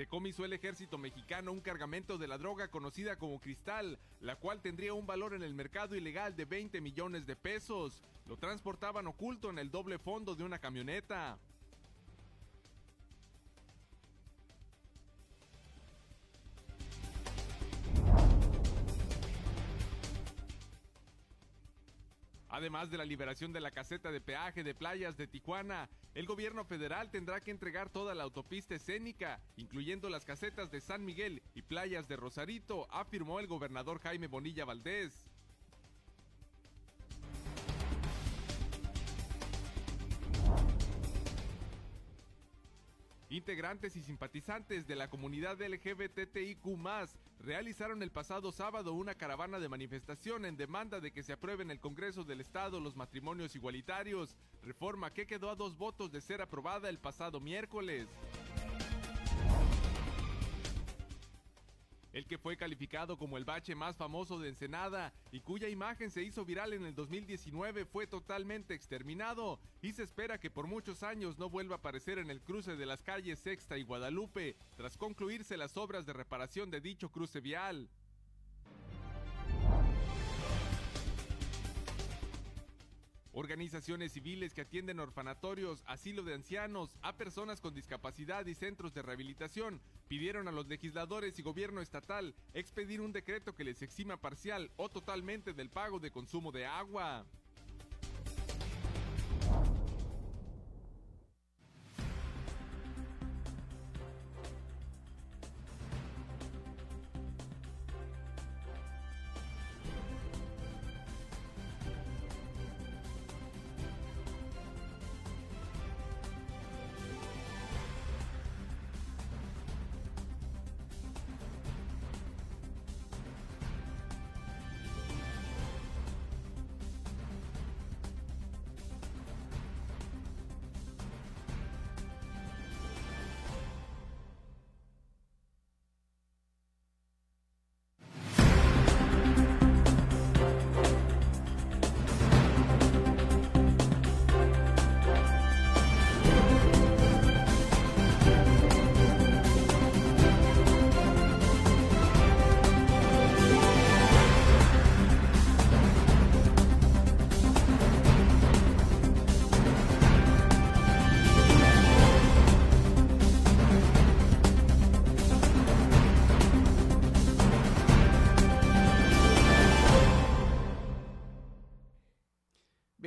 decomisó el ejército mexicano un cargamento de la droga conocida como cristal, la cual tendría un valor en el mercado ilegal de 20 millones de pesos. Lo transportaban oculto en el doble fondo de una camioneta. Además de la liberación de la caseta de peaje de playas de Tijuana, el gobierno federal tendrá que entregar toda la autopista escénica, incluyendo las casetas de San Miguel y playas de Rosarito, afirmó el gobernador Jaime Bonilla Valdés. Integrantes y simpatizantes de la comunidad LGBTIQ realizaron el pasado sábado una caravana de manifestación en demanda de que se apruebe en el Congreso del Estado los matrimonios igualitarios, reforma que quedó a dos votos de ser aprobada el pasado miércoles. El que fue calificado como el bache más famoso de Ensenada y cuya imagen se hizo viral en el 2019 fue totalmente exterminado y se espera que por muchos años no vuelva a aparecer en el cruce de las calles Sexta y Guadalupe tras concluirse las obras de reparación de dicho cruce vial. Organizaciones civiles que atienden orfanatorios, asilo de ancianos, a personas con discapacidad y centros de rehabilitación pidieron a los legisladores y gobierno estatal expedir un decreto que les exima parcial o totalmente del pago de consumo de agua.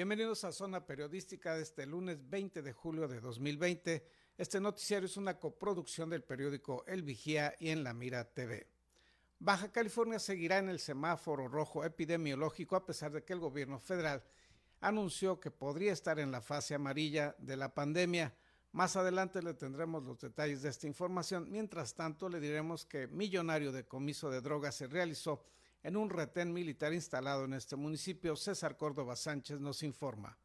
Bienvenidos a Zona Periodística de este lunes 20 de julio de 2020. Este noticiario es una coproducción del periódico El Vigía y en La Mira TV. Baja California seguirá en el semáforo rojo epidemiológico a pesar de que el gobierno federal anunció que podría estar en la fase amarilla de la pandemia. Más adelante le tendremos los detalles de esta información. Mientras tanto, le diremos que millonario decomiso de drogas se realizó en un retén militar instalado en este municipio. César Córdoba Sánchez nos informa.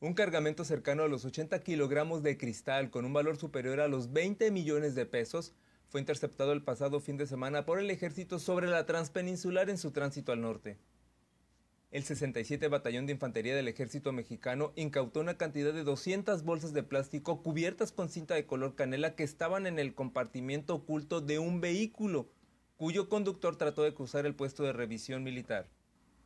Un cargamento cercano a los 80 kilogramos de cristal con un valor superior a los 20 millones de pesos fue interceptado el pasado fin de semana por el ejército sobre la transpeninsular en su tránsito al norte. El 67 Batallón de Infantería del Ejército Mexicano incautó una cantidad de 200 bolsas de plástico cubiertas con cinta de color canela que estaban en el compartimiento oculto de un vehículo cuyo conductor trató de cruzar el puesto de revisión militar.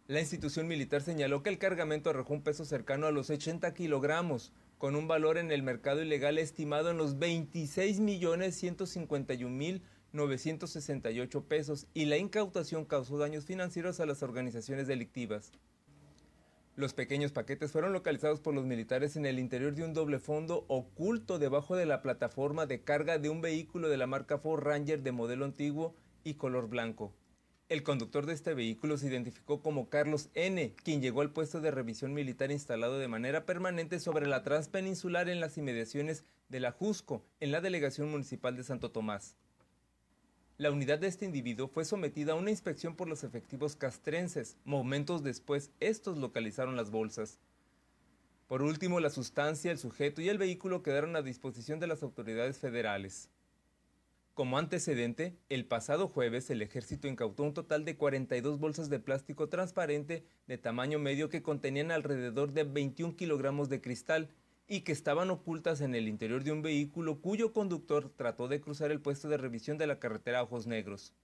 La institución militar señaló que el cargamento arrojó un peso cercano a los 80 kilogramos, con un valor en el mercado ilegal estimado en los 26.151.968 pesos y la incautación causó daños financieros a las organizaciones delictivas. Los pequeños paquetes fueron localizados por los militares en el interior de un doble fondo oculto debajo de la plataforma de carga de un vehículo de la marca Ford Ranger de modelo antiguo y color blanco. El conductor de este vehículo se identificó como Carlos N., quien llegó al puesto de revisión militar instalado de manera permanente sobre la transpeninsular en las inmediaciones de la Jusco, en la delegación municipal de Santo Tomás. La unidad de este individuo fue sometida a una inspección por los efectivos castrenses. Momentos después, estos localizaron las bolsas. Por último, la sustancia, el sujeto y el vehículo quedaron a disposición de las autoridades federales. Como antecedente, el pasado jueves el ejército incautó un total de 42 bolsas de plástico transparente de tamaño medio que contenían alrededor de 21 kilogramos de cristal y que estaban ocultas en el interior de un vehículo cuyo conductor trató de cruzar el puesto de revisión de la carretera Ojos Negros.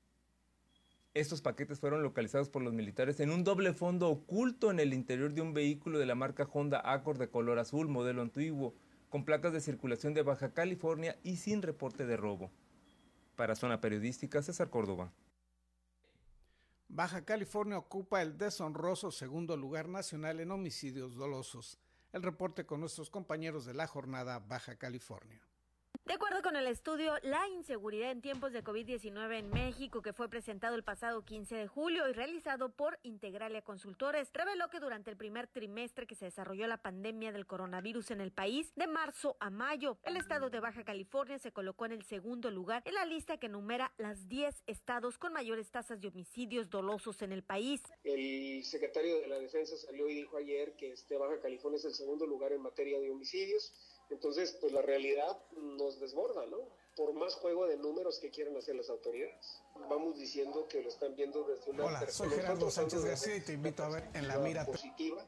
Estos paquetes fueron localizados por los militares en un doble fondo oculto en el interior de un vehículo de la marca Honda Accord de color azul, modelo antiguo, con placas de circulación de Baja California y sin reporte de robo. Para Zona Periodística, César Córdoba. Baja California ocupa el deshonroso segundo lugar nacional en homicidios dolosos. El reporte con nuestros compañeros de la jornada Baja California. De acuerdo con el estudio La inseguridad en tiempos de COVID-19 en México, que fue presentado el pasado 15 de julio y realizado por Integralia Consultores, reveló que durante el primer trimestre que se desarrolló la pandemia del coronavirus en el país, de marzo a mayo, el estado de Baja California se colocó en el segundo lugar en la lista que enumera las 10 estados con mayores tasas de homicidios dolosos en el país. El secretario de la Defensa salió y dijo ayer que este Baja California es el segundo lugar en materia de homicidios entonces, pues la realidad nos desborda, ¿no? Por más juego de números que quieran hacer las autoridades. Vamos diciendo que lo están viendo desde una Hola, soy Gerardo Sánchez García y te invito a ver en la mira positiva,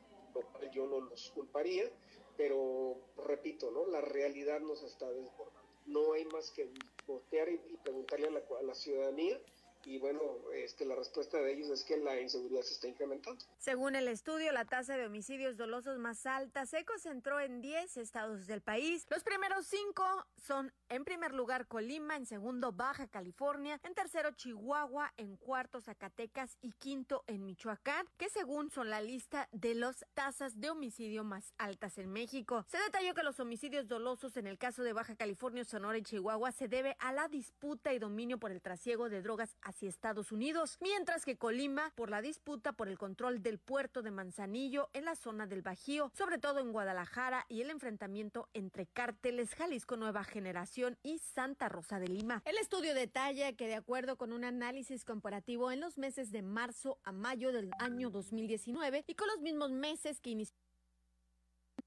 yo no los culparía, pero repito, ¿no? La realidad nos está desbordando. No hay más que voltear y, preguntarle a la, a la ciudadanía y bueno, este, la respuesta de ellos es que la inseguridad se está incrementando. Según el estudio, la tasa de homicidios dolosos más alta se concentró en 10 estados del país. Los primeros cinco son, en primer lugar, Colima, en segundo, Baja California, en tercero, Chihuahua, en cuarto, Zacatecas y quinto, en Michoacán, que según son la lista de las tasas de homicidio más altas en México. Se detalló que los homicidios dolosos en el caso de Baja California, Sonora y Chihuahua se debe a la disputa y dominio por el trasiego de drogas hacia Estados Unidos, mientras que Colima por la disputa por el control del puerto de Manzanillo en la zona del Bajío, sobre todo en Guadalajara y el enfrentamiento entre cárteles Jalisco Nueva Generación y Santa Rosa de Lima. El estudio detalla que de acuerdo con un análisis comparativo en los meses de marzo a mayo del año 2019 y con los mismos meses que inició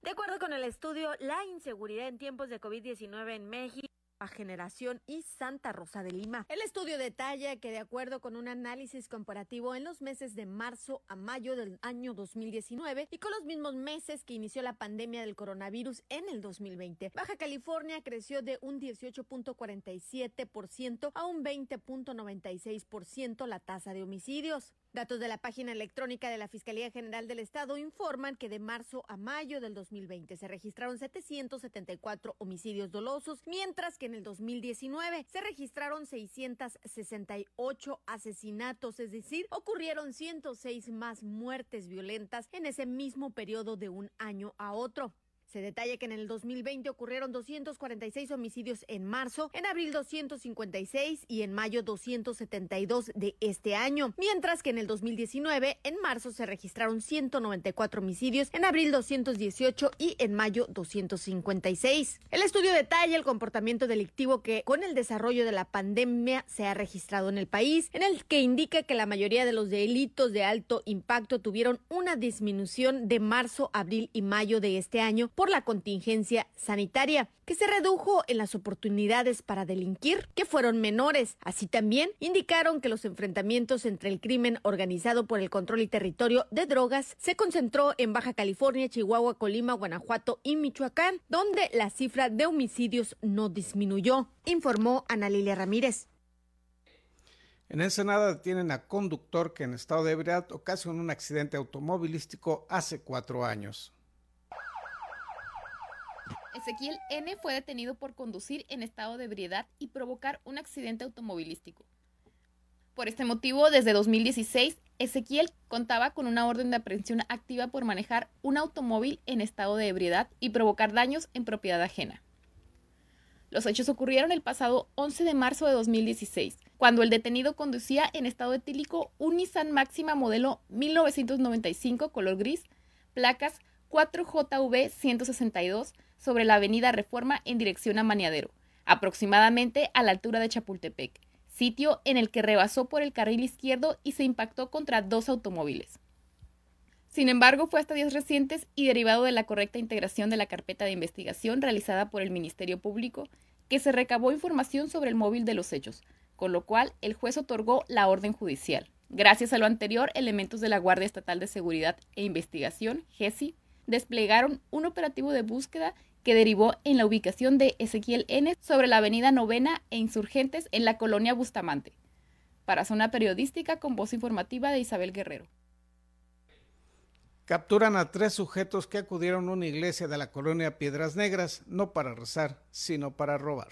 de acuerdo con el estudio La inseguridad en tiempos de COVID-19 en México, Generación y Santa Rosa de Lima. El estudio detalla que de acuerdo con un análisis comparativo en los meses de marzo a mayo del año 2019 y con los mismos meses que inició la pandemia del coronavirus en el 2020, Baja California creció de un 18.47% a un 20.96% la tasa de homicidios. Datos de la página electrónica de la Fiscalía General del Estado informan que de marzo a mayo del 2020 se registraron 774 homicidios dolosos, mientras que en el 2019 se registraron 668 asesinatos, es decir, ocurrieron 106 más muertes violentas en ese mismo periodo de un año a otro. Se detalla que en el 2020 ocurrieron 246 homicidios en marzo, en abril 256 y en mayo 272 de este año, mientras que en el 2019 en marzo se registraron 194 homicidios, en abril 218 y en mayo 256. El estudio detalla el comportamiento delictivo que con el desarrollo de la pandemia se ha registrado en el país, en el que indica que la mayoría de los delitos de alto impacto tuvieron una disminución de marzo, abril y mayo de este año por la contingencia sanitaria, que se redujo en las oportunidades para delinquir, que fueron menores. Así también indicaron que los enfrentamientos entre el crimen organizado por el control y territorio de drogas se concentró en Baja California, Chihuahua, Colima, Guanajuato y Michoacán, donde la cifra de homicidios no disminuyó, informó Ana Lilia Ramírez. En Ensenada detienen a conductor que en estado de ebriedad ocasionó un accidente automovilístico hace cuatro años. Ezequiel N. fue detenido por conducir en estado de ebriedad y provocar un accidente automovilístico. Por este motivo, desde 2016, Ezequiel contaba con una orden de aprehensión activa por manejar un automóvil en estado de ebriedad y provocar daños en propiedad ajena. Los hechos ocurrieron el pasado 11 de marzo de 2016, cuando el detenido conducía en estado etílico un Nissan Máxima modelo 1995 color gris, placas 4JV 162 sobre la avenida Reforma en dirección a Maniadero, aproximadamente a la altura de Chapultepec, sitio en el que rebasó por el carril izquierdo y se impactó contra dos automóviles. Sin embargo, fue hasta días recientes y derivado de la correcta integración de la carpeta de investigación realizada por el Ministerio Público, que se recabó información sobre el móvil de los hechos, con lo cual el juez otorgó la orden judicial. Gracias a lo anterior, elementos de la Guardia Estatal de Seguridad e Investigación, GESI, desplegaron un operativo de búsqueda que derivó en la ubicación de Ezequiel N sobre la avenida Novena e Insurgentes en la colonia Bustamante. Para Zona Periodística con voz informativa de Isabel Guerrero. Capturan a tres sujetos que acudieron a una iglesia de la colonia Piedras Negras, no para rezar, sino para robar.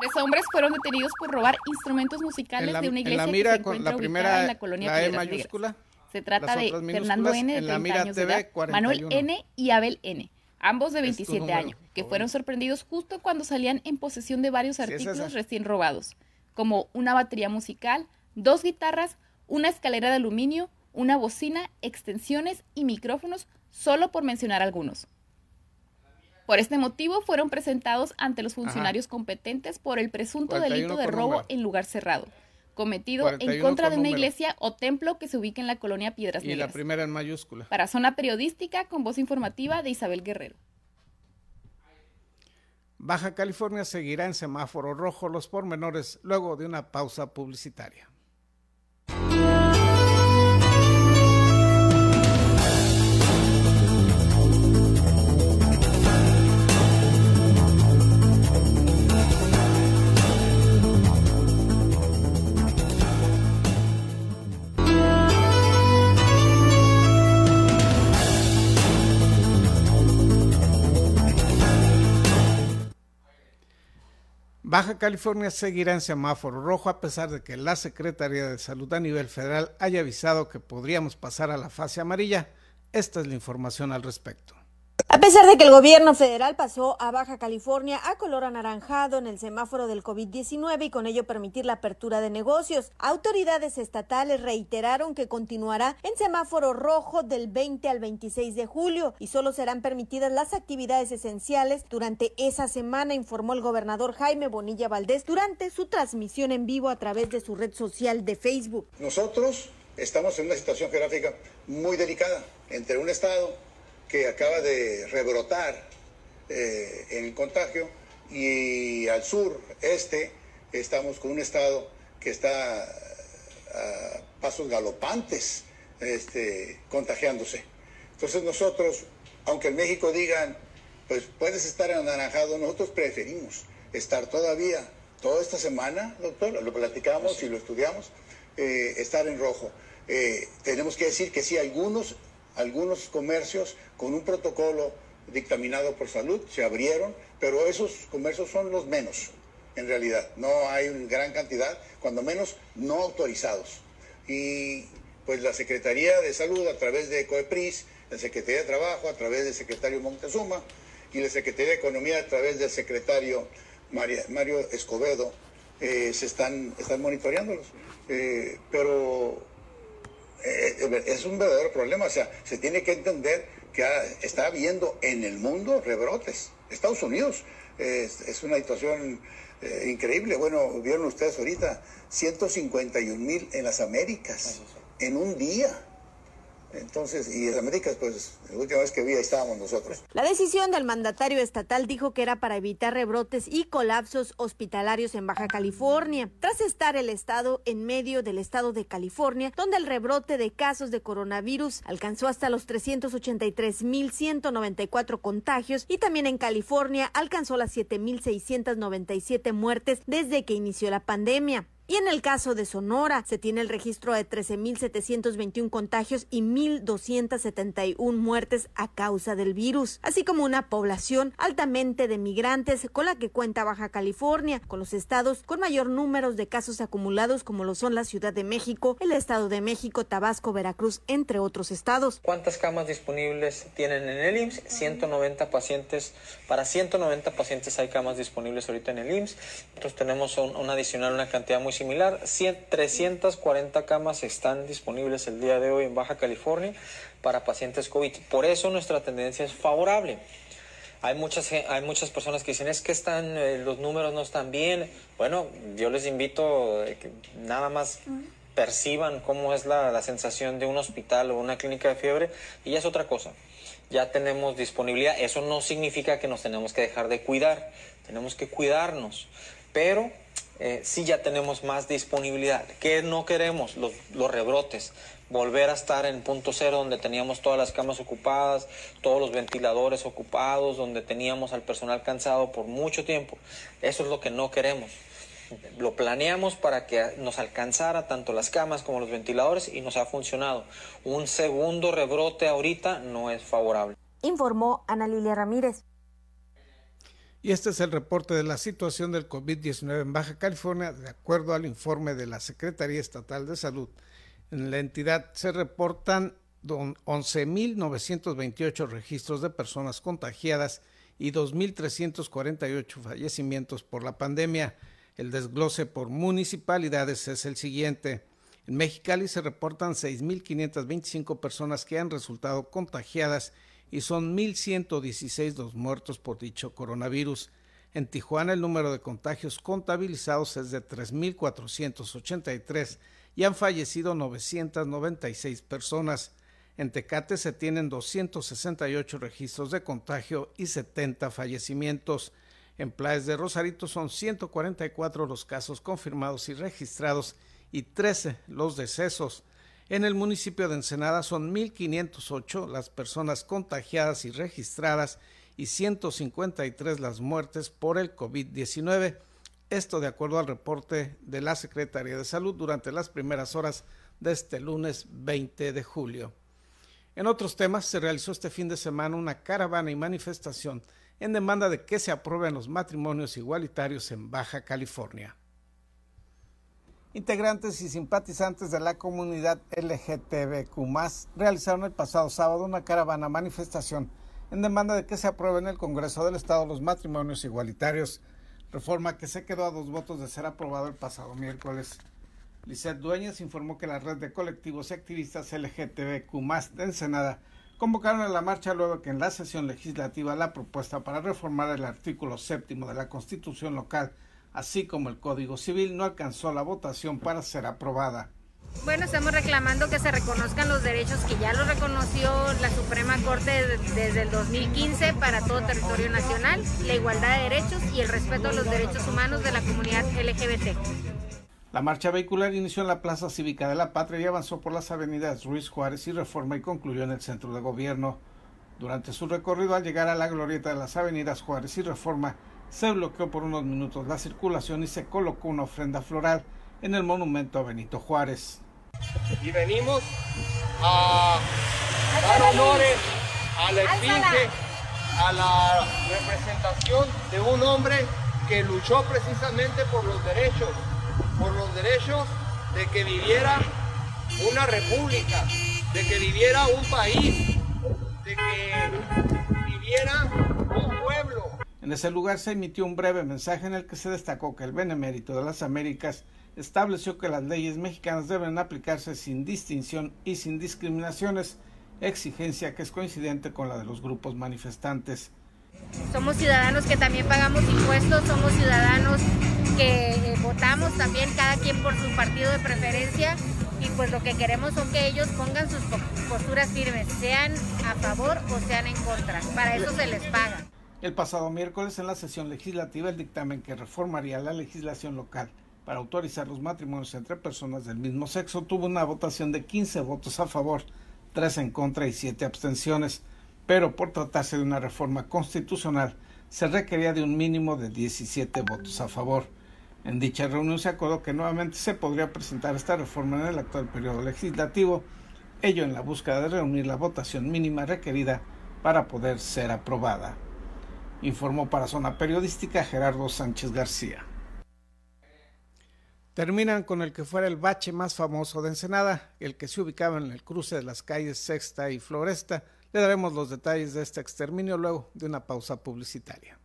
Tres hombres fueron detenidos por robar instrumentos musicales de una iglesia que se encuentra ubicada en la colonia la e Piedras mayúscula, Negras. Se trata de Fernando N, de 30 años de edad, Manuel N y Abel N, ambos de 27 años, que fueron sorprendidos justo cuando salían en posesión de varios artículos recién robados, como una batería musical, dos guitarras, una escalera de aluminio, una bocina, extensiones y micrófonos, solo por mencionar algunos. Por este motivo fueron presentados ante los funcionarios competentes por el presunto delito de robo en lugar cerrado, cometido en contra de una iglesia o templo que se ubica en la colonia Piedras Negras. Y la primera en mayúscula. Para Zona Periodística, con voz informativa de Isabel Guerrero. Baja California seguirá en semáforo rojo los pormenores luego de una pausa publicitaria. Baja California seguirá en semáforo rojo a pesar de que la Secretaría de Salud a nivel federal haya avisado que podríamos pasar a la fase amarilla. Esta es la información al respecto. A pesar de que el gobierno federal pasó a Baja California a color anaranjado en el semáforo del COVID-19 y con ello permitir la apertura de negocios, autoridades estatales reiteraron que continuará en semáforo rojo del 20 al 26 de julio y solo serán permitidas las actividades esenciales durante esa semana, informó el gobernador Jaime Bonilla Valdés durante su transmisión en vivo a través de su red social de Facebook. Nosotros estamos en una situación geográfica muy delicada entre un estado que acaba de rebrotar eh, en el contagio y al sur, este, estamos con un estado que está a pasos galopantes este, contagiándose. Entonces nosotros, aunque en México digan, pues puedes estar anaranjado, nosotros preferimos estar todavía toda esta semana, doctor, lo platicamos y lo estudiamos, eh, estar en rojo. Eh, tenemos que decir que sí, algunos algunos comercios con un protocolo dictaminado por salud se abrieron, pero esos comercios son los menos, en realidad. No hay una gran cantidad, cuando menos no autorizados. Y pues la Secretaría de Salud a través de COEPRIS, la Secretaría de Trabajo a través del secretario Montezuma y la Secretaría de Economía a través del secretario Mario Escobedo, eh, se están, están monitoreándolos. Eh, pero eh, es un verdadero problema. O sea, se tiene que entender que está habiendo en el mundo rebrotes. Estados Unidos es, una situación eh, increíble. Bueno, vieron ustedes ahorita 151 mil en las Américas en un día. Entonces, y en Américas, pues, la última vez que vi estábamos nosotros. La decisión del mandatario estatal dijo que era para evitar rebrotes y colapsos hospitalarios en Baja California, tras estar el estado en medio del estado de California, donde el rebrote de casos de coronavirus alcanzó hasta los 383.194 contagios y también en California alcanzó las 7.697 muertes desde que inició la pandemia. Y en el caso de Sonora, se tiene el registro de 13.721 contagios y 1.271 muertes a causa del virus, así como una población altamente de migrantes con la que cuenta Baja California, con los estados con mayor número de casos acumulados como lo son la Ciudad de México, el Estado de México, Tabasco, Veracruz, entre otros estados. ¿Cuántas camas disponibles tienen en el IMSS? 190 pacientes, para 190 pacientes hay camas disponibles ahorita en el IMSS. Nosotros tenemos un adicional, una cantidad muy similar. 340 camas están disponibles el día de hoy en Baja California para pacientes COVID. Por eso nuestra tendencia es favorable. Hay muchas, hay muchas personas que dicen es que están, eh, los números no están bien. Bueno, yo les invito a que nada más perciban cómo es la, la sensación de un hospital o una clínica de fiebre y ya es otra cosa. Ya tenemos disponibilidad. Eso no significa que nos tenemos que dejar de cuidar. Tenemos que cuidarnos. Pero eh, sí ya tenemos más disponibilidad. ¿Qué no queremos? Los, los rebrotes. volver a estar en punto cero donde teníamos todas las camas ocupadas, todos los ventiladores ocupados, donde teníamos al personal cansado por mucho tiempo. Eso es lo que no queremos. Lo planeamos para que nos alcanzara tanto las camas como los ventiladores y nos ha funcionado. Un segundo rebrote ahorita no es favorable. Informó Ana Lilia Ramírez. Y este es el reporte de la situación del COVID-19 en Baja California, de acuerdo al informe de la Secretaría Estatal de Salud. En la entidad se reportan 11.928 registros de personas contagiadas y 2.348 fallecimientos por la pandemia. El desglose por municipalidades es el siguiente. En Mexicali se reportan 6.525 personas que han resultado contagiadas y son 1.116 los muertos por dicho coronavirus. En Tijuana el número de contagios contabilizados es de 3.483 y han fallecido 996 personas. En Tecate se tienen 268 registros de contagio y 70 fallecimientos. En Playas de Rosarito son 144 los casos confirmados y registrados y 13 los decesos. En el municipio de Ensenada son 1.508 las personas contagiadas y registradas y 153 las muertes por el COVID-19. Esto de acuerdo al reporte de la Secretaría de Salud durante las primeras horas de este lunes 20 de julio. En otros temas, se realizó este fin de semana una caravana y manifestación en demanda de que se aprueben los matrimonios igualitarios en Baja California. Integrantes y simpatizantes de la comunidad LGTBQ realizaron el pasado sábado una caravana manifestación en demanda de que se aprueben en el Congreso del Estado los matrimonios igualitarios reforma que se quedó a dos votos de ser aprobado el pasado miércoles. Lisette Dueñas informó que la red de colectivos y activistas LGTBQ de Ensenada convocaron a la marcha luego que en la sesión legislativa la propuesta para reformar el artículo séptimo de la Constitución local, así como el Código Civil, no alcanzó la votación para ser aprobada. Bueno, estamos reclamando que se reconozcan los derechos que ya los reconoció la Suprema Corte desde el 2015 para todo territorio nacional, la igualdad de derechos y el respeto a los derechos humanos de la comunidad LGBT. La marcha vehicular inició en la Plaza Cívica de la Patria y avanzó por las avenidas Ruiz Juárez y Reforma y concluyó en el centro de gobierno. Durante su recorrido al llegar a la glorieta de las avenidas Juárez y Reforma, se bloqueó por unos minutos la circulación y se colocó una ofrenda floral en el monumento a Benito Juárez. Y venimos a dar honores a la esfinge, a la representación de un hombre que luchó precisamente por los derechos, por los derechos de que viviera una república, de que viviera un país, de que viviera un pueblo. En ese lugar se emitió un breve mensaje en el que se destacó que el benemérito de las Américas estableció que las leyes mexicanas deben aplicarse sin distinción y sin discriminaciones, exigencia que es coincidente con la de los grupos manifestantes. Somos ciudadanos que también pagamos impuestos, somos ciudadanos que eh, votamos también cada quien por su partido de preferencia y pues lo que queremos son que ellos pongan sus posturas firmes, sean a favor o sean en contra. Para eso se les paga. El pasado miércoles en la sesión legislativa el dictamen que reformaría la legislación local para autorizar los matrimonios entre personas del mismo sexo tuvo una votación de 15 votos a favor, 3 en contra y 7 abstenciones, pero por tratarse de una reforma constitucional se requería de un mínimo de 17 votos a favor. En dicha reunión se acordó que nuevamente se podría presentar esta reforma en el actual periodo legislativo, ello en la búsqueda de reunir la votación mínima requerida para poder ser aprobada. Informó para Zona Periodística Gerardo Sánchez García terminan con el que fuera el bache más famoso de Ensenada, el que se ubicaba en el cruce de las calles Sexta y Floresta. Le daremos los detalles de este exterminio luego de una pausa publicitaria.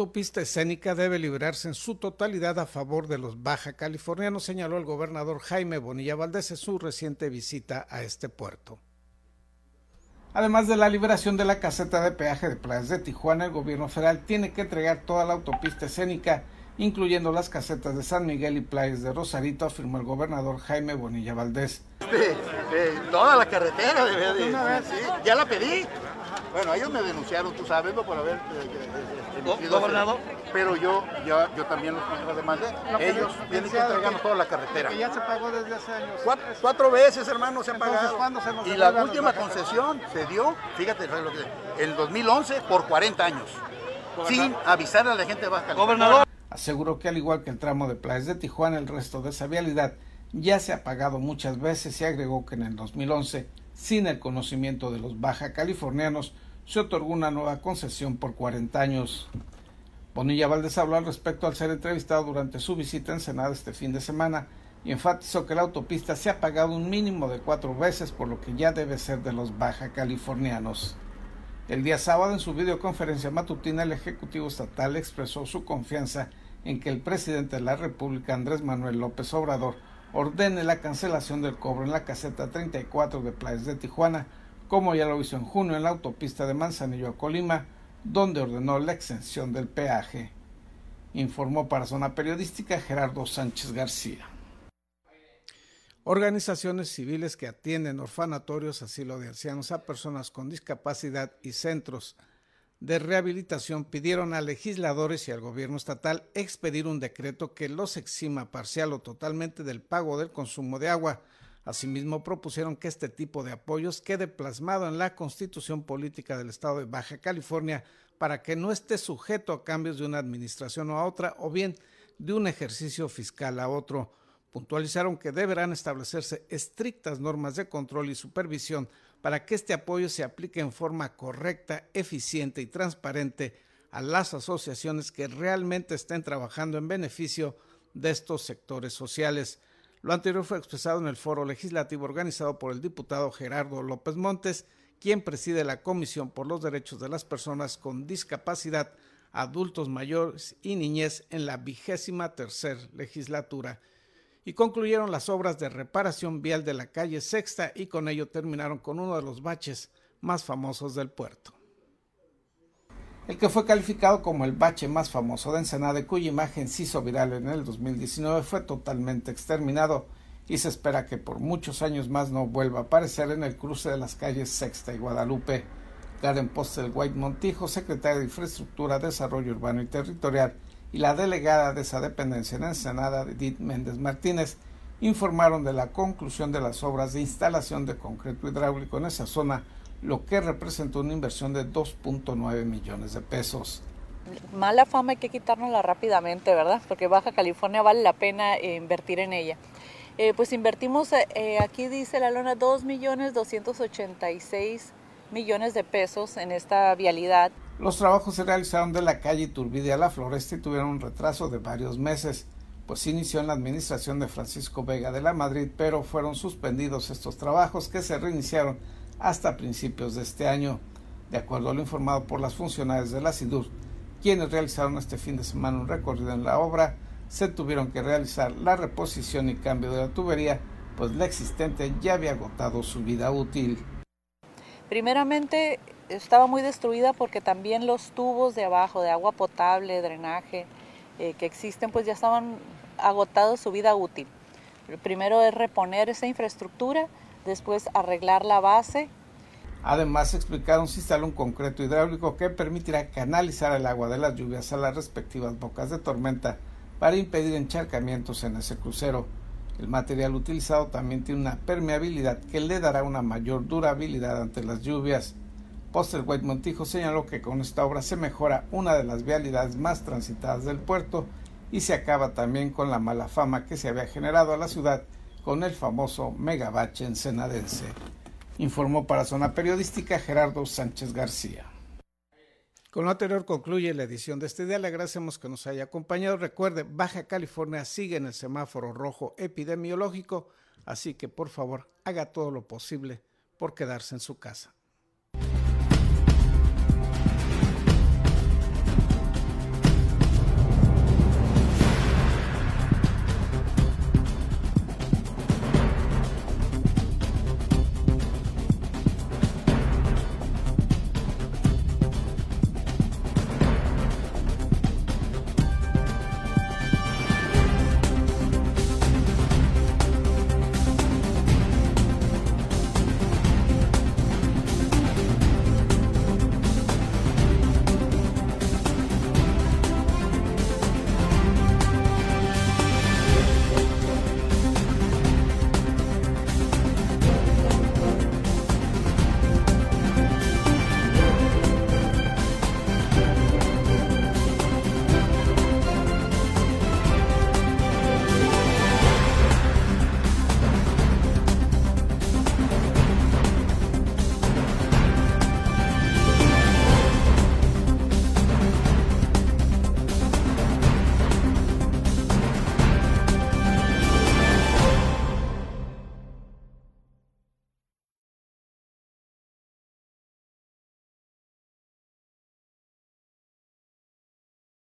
Autopista escénica debe librarse en su totalidad a favor de los baja californianos, señaló el gobernador, Jaime Bonilla Valdés en su reciente visita a este puerto. Además de la liberación de la caseta de peaje de playas de Tijuana, el gobierno federal tiene que entregar toda la autopista escénica, incluyendo las casetas de San Miguel y playas de Rosarito, afirmó el gobernador Jaime Bonilla Valdés. toda la carretera, de, ya la pedí. Bueno, ellos me denunciaron, tú sabes, por haber... Eh, eh, ¿Gobernador? Pero yo, yo, yo también los demandé. ellos tienen que entregarnos toda la carretera. Que ya se pagó desde hace años. Cuatro, veces, hermano, se ha pagado. y la última concesión se dio, fíjate, en 2011 por 40 años. Sin avisar a la gente de Baja Gobernador. Aseguró que al igual que el tramo de playas de Tijuana, el resto de esa vialidad ya se ha pagado muchas veces y agregó que en el 2011 sin el conocimiento de los baja californianos, se otorgó una nueva concesión por 40 años. Bonilla Valdés habló al respecto al ser entrevistado durante su visita en Senada este fin de semana y enfatizó que la autopista se ha pagado un mínimo de cuatro veces por lo que ya debe ser de los baja californianos. El día sábado en su videoconferencia matutina el Ejecutivo Estatal expresó su confianza en que el presidente de la República Andrés Manuel López Obrador ordene la cancelación del cobro en la caseta 34 de Playas de Tijuana, como ya lo hizo en junio en la autopista de Manzanillo a Colima, donde ordenó la exención del peaje. Informó para Zona Periodística Gerardo Sánchez García. Organizaciones civiles que atienden orfanatorios, asilo de ancianos a personas con discapacidad y centros de rehabilitación pidieron a legisladores y al gobierno estatal expedir un decreto que los exima parcial o totalmente del pago del consumo de agua. Asimismo, propusieron que este tipo de apoyos quede plasmado en la constitución política del estado de Baja California para que no esté sujeto a cambios de una administración a otra o bien de un ejercicio fiscal a otro. Puntualizaron que deberán establecerse estrictas normas de control y supervisión para que este apoyo se aplique en forma correcta, eficiente y transparente a las asociaciones que realmente estén trabajando en beneficio de estos sectores sociales. Lo anterior fue expresado en el foro legislativo organizado por el diputado Gerardo López Montes, quien preside la Comisión por los Derechos de las Personas con Discapacidad, Adultos Mayores y Niñez en la vigésima tercera legislatura y concluyeron las obras de reparación vial de la calle Sexta y con ello terminaron con uno de los baches más famosos del puerto. El que fue calificado como el bache más famoso de Ensenada y cuya imagen se hizo viral en el 2019 fue totalmente exterminado y se espera que por muchos años más no vuelva a aparecer en el cruce de las calles Sexta y Guadalupe. Karen Postel White Montijo, secretaria de Infraestructura, Desarrollo Urbano y Territorial, y la delegada de esa dependencia en Ensenada, Edith Méndez Martínez, informaron de la conclusión de las obras de instalación de concreto hidráulico en esa zona, lo que representó una inversión de 2.9 millones de pesos. Mala fama hay que quitárnosla rápidamente, ¿verdad? Porque Baja California vale la pena eh, invertir en ella. Eh, pues invertimos, eh, aquí dice la lona, 2 millones 286 millones de pesos en esta vialidad. Los trabajos se realizaron de la calle Iturbide a la Floresta y tuvieron un retraso de varios meses, pues inició en la administración de Francisco Vega de la Madrid, pero fueron suspendidos estos trabajos que se reiniciaron hasta principios de este año, de acuerdo a lo informado por las funcionarias de la SIDUR, quienes realizaron este fin de semana un recorrido en la obra, se tuvieron que realizar la reposición y cambio de la tubería, pues la existente ya había agotado su vida útil. Primeramente estaba muy destruida porque también los tubos de abajo, de agua potable, drenaje, eh, que existen, pues ya estaban agotados su vida útil. primero es reponer esa infraestructura, después arreglar la base. Además, explicaron se instala un concreto hidráulico que permitirá canalizar el agua de las lluvias a las respectivas bocas de tormenta para impedir encharcamientos en ese crucero. El material utilizado también tiene una permeabilidad que le dará una mayor durabilidad ante las lluvias. Poster White Montijo señaló que con esta obra se mejora una de las vialidades más transitadas del puerto y se acaba también con la mala fama que se había generado a la ciudad con el famoso megabache ensenadense. Informó para Zona Periodística Gerardo Sánchez García. Con lo anterior concluye la edición de este día. Le agradecemos que nos haya acompañado. Recuerde, Baja California sigue en el semáforo rojo epidemiológico, así que por favor haga todo lo posible por quedarse en su casa.